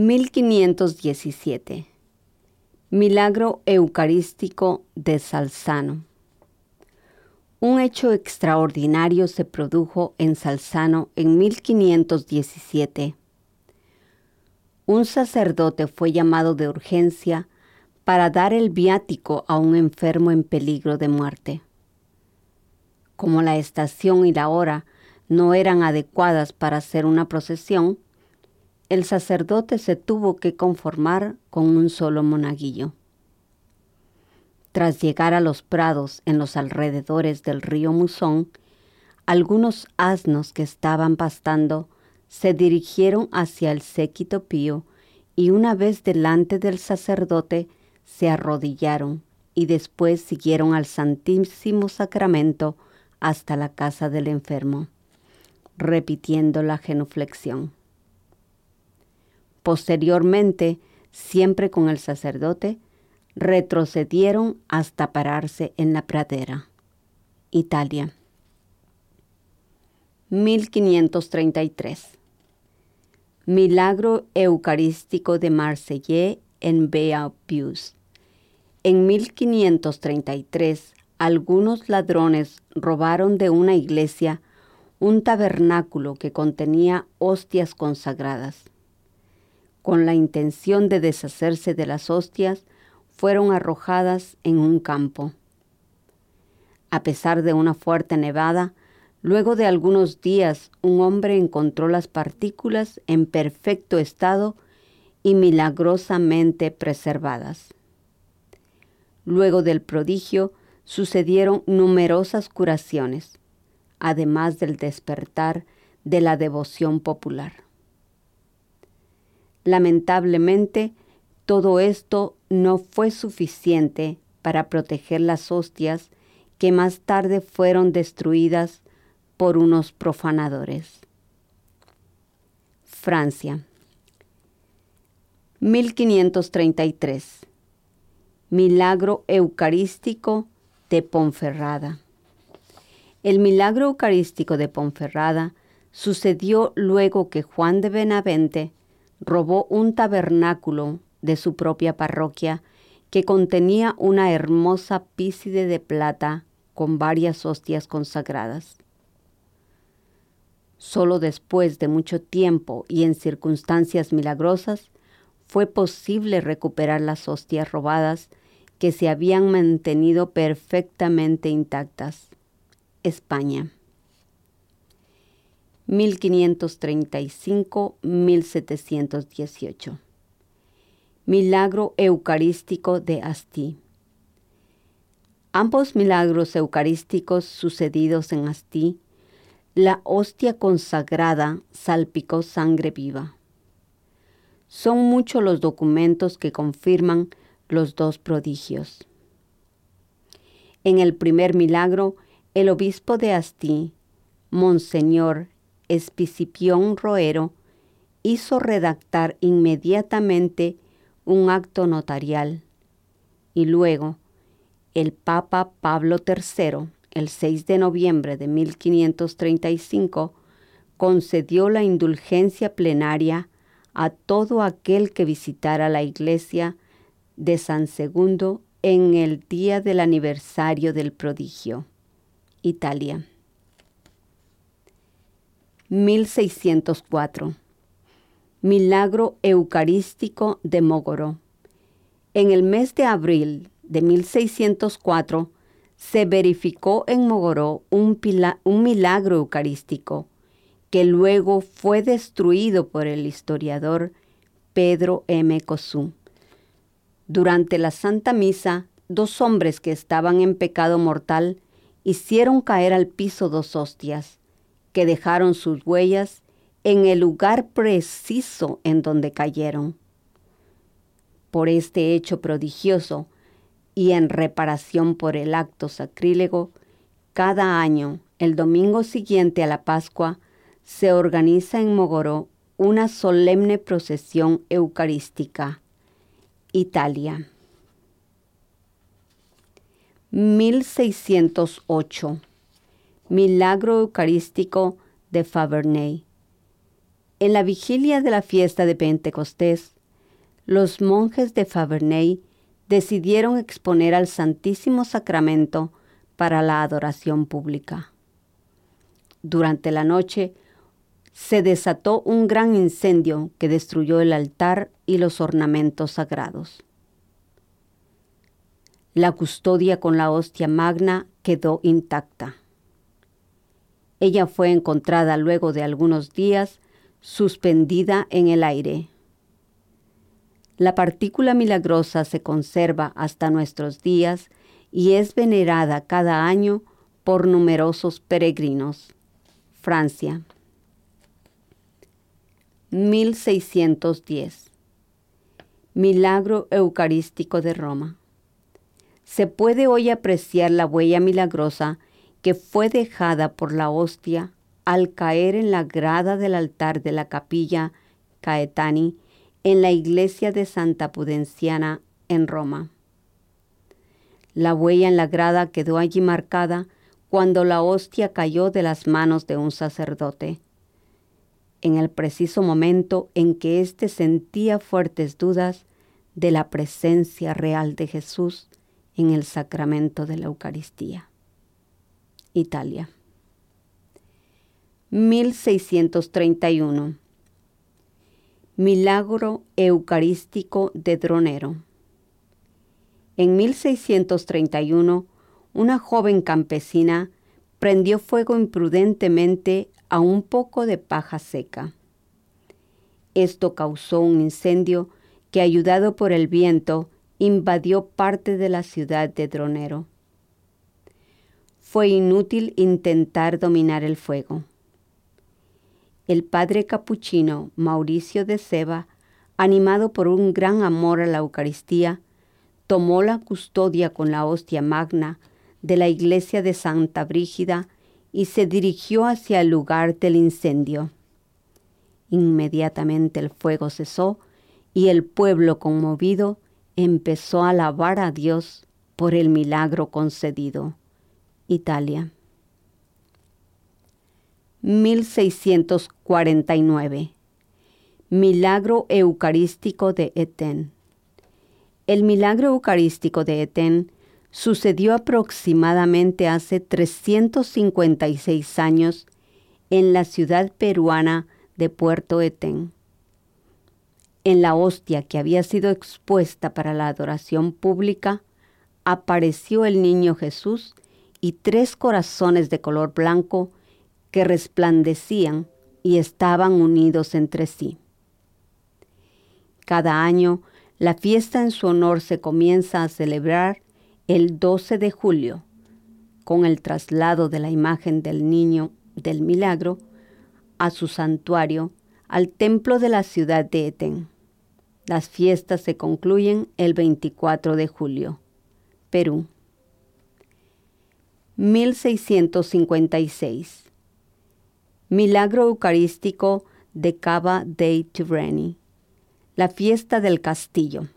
1517. Milagro Eucarístico de Salzano. Un hecho extraordinario se produjo en Salzano en 1517. Un sacerdote fue llamado de urgencia para dar el viático a un enfermo en peligro de muerte. Como la estación y la hora no eran adecuadas para hacer una procesión, el sacerdote se tuvo que conformar con un solo monaguillo. Tras llegar a los prados en los alrededores del río Musón, algunos asnos que estaban pastando se dirigieron hacia el séquito pío y una vez delante del sacerdote se arrodillaron y después siguieron al Santísimo Sacramento hasta la casa del enfermo, repitiendo la genuflexión. Posteriormente, siempre con el sacerdote, retrocedieron hasta pararse en la pradera. Italia. 1533. Milagro Eucarístico de Marseille en Beaupius. En 1533, algunos ladrones robaron de una iglesia un tabernáculo que contenía hostias consagradas con la intención de deshacerse de las hostias, fueron arrojadas en un campo. A pesar de una fuerte nevada, luego de algunos días un hombre encontró las partículas en perfecto estado y milagrosamente preservadas. Luego del prodigio sucedieron numerosas curaciones, además del despertar de la devoción popular. Lamentablemente, todo esto no fue suficiente para proteger las hostias que más tarde fueron destruidas por unos profanadores. Francia. 1533. Milagro Eucarístico de Ponferrada. El milagro eucarístico de Ponferrada sucedió luego que Juan de Benavente robó un tabernáculo de su propia parroquia que contenía una hermosa pícide de plata con varias hostias consagradas. Solo después de mucho tiempo y en circunstancias milagrosas fue posible recuperar las hostias robadas que se habían mantenido perfectamente intactas. España. 1535-1718. Milagro Eucarístico de Asti. Ambos milagros eucarísticos sucedidos en Asti, la hostia consagrada salpicó sangre viva. Son muchos los documentos que confirman los dos prodigios. En el primer milagro, el obispo de Asti, Monseñor Espicipión Roero hizo redactar inmediatamente un acto notarial y luego el Papa Pablo III, el 6 de noviembre de 1535, concedió la indulgencia plenaria a todo aquel que visitara la iglesia de San Segundo en el día del aniversario del prodigio. Italia. 1604. Milagro Eucarístico de Mogoro. En el mes de abril de 1604 se verificó en Mogoró un, un, milagro eucarístico que luego fue destruido por el historiador Pedro M. Cosú. Durante la Santa Misa, dos hombres que estaban en pecado mortal hicieron caer al piso dos hostias que dejaron sus huellas en el lugar preciso en donde cayeron. Por este hecho prodigioso y en reparación por el acto sacrílego, cada año, el domingo siguiente a la Pascua, se organiza en Mogoró una solemne procesión eucarística. Italia. 1608 Milagro Eucarístico de Faberney. En la vigilia de la fiesta de Pentecostés, los monjes de Faberney decidieron exponer al Santísimo Sacramento para la adoración pública. Durante la noche se desató un gran incendio que destruyó el altar y los ornamentos sagrados. La custodia con la hostia magna quedó intacta. Ella fue encontrada luego de algunos días suspendida en el aire. La partícula milagrosa se conserva hasta nuestros días y es venerada cada año por numerosos peregrinos. Francia. 1610. Milagro Eucarístico de Roma. Se puede hoy apreciar la huella milagrosa que fue dejada por la hostia al caer en la grada del altar de la capilla Caetani en la iglesia de Santa Pudenciana en Roma. La huella en la grada quedó allí marcada cuando la hostia cayó de las manos de un sacerdote. En el preciso momento en que éste sentía fuertes dudas de la presencia real de Jesús en el sacramento de la Eucaristía. Italia. 1631. Milagro Eucarístico de Dronero. En 1631, una joven campesina prendió fuego imprudentemente a un poco de paja seca. Esto causó un incendio que, ayudado por el viento, invadió parte de la ciudad de Dronero fue inútil intentar dominar el fuego. El padre capuchino Mauricio de Seba, animado por un gran amor a la Eucaristía, tomó la custodia con la hostia magna de la iglesia de Santa Brígida y se dirigió hacia el lugar del incendio. Inmediatamente el fuego cesó y el pueblo conmovido empezó a alabar a Dios por el milagro concedido. Italia. 1649. Milagro Eucarístico de Eten. El milagro eucarístico de Eten sucedió aproximadamente hace 356 años en la ciudad peruana de Puerto Eten. En la hostia que había sido expuesta para la adoración pública, apareció el niño Jesús y tres corazones de color blanco que resplandecían y estaban unidos entre sí. Cada año, la fiesta en su honor se comienza a celebrar el 12 de julio, con el traslado de la imagen del niño del milagro a su santuario, al templo de la ciudad de Eten. Las fiestas se concluyen el 24 de julio. Perú. 1656. Milagro Eucarístico de Cava dei Tirreni. La fiesta del castillo.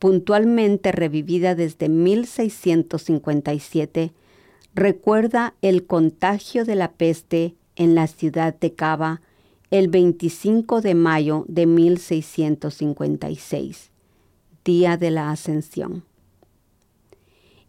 Puntualmente revivida desde 1657, recuerda el contagio de la peste en la ciudad de Cava el 25 de mayo de 1656, día de la ascensión.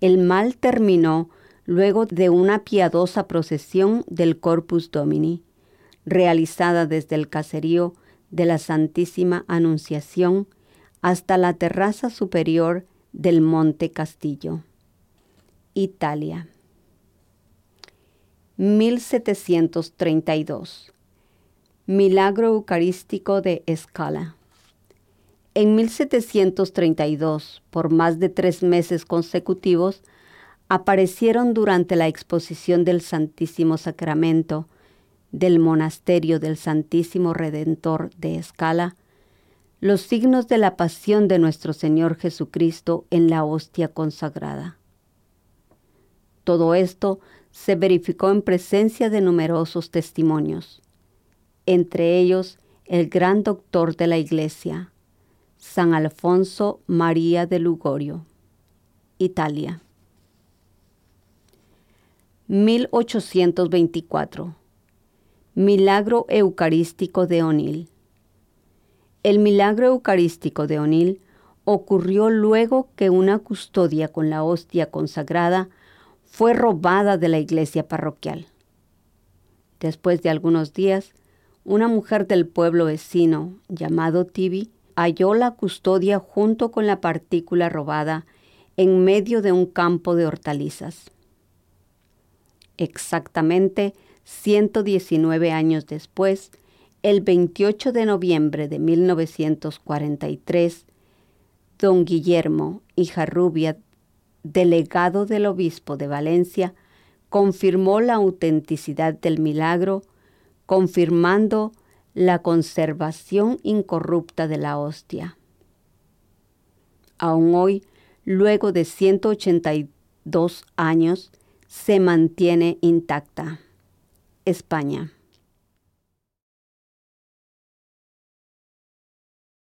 El mal terminó luego de una piadosa procesión del Corpus Domini, realizada desde el caserío de la Santísima Anunciación hasta la terraza superior del Monte Castillo. Italia. 1732. Milagro Eucarístico de Escala. En 1732, por más de tres meses consecutivos, aparecieron durante la exposición del Santísimo Sacramento del Monasterio del Santísimo Redentor de Escala, los signos de la pasión de nuestro Señor Jesucristo en la hostia consagrada. Todo esto se verificó en presencia de numerosos testimonios, entre ellos el gran doctor de la Iglesia, San Alfonso María de Lugorio, Italia. 1824. Milagro Eucarístico de Onil. El milagro eucarístico de Onil ocurrió luego que una custodia con la hostia consagrada fue robada de la iglesia parroquial. Después de algunos días, una mujer del pueblo vecino, llamado Tibi, halló la custodia junto con la partícula robada en medio de un campo de hortalizas. Exactamente 119 años después, el 28 de noviembre de 1943, don Guillermo Rubia, delegado del obispo de Valencia, confirmó la autenticidad del milagro, confirmando la conservación incorrupta de la hostia. Aún hoy, luego de 182 años, se mantiene intacta. España.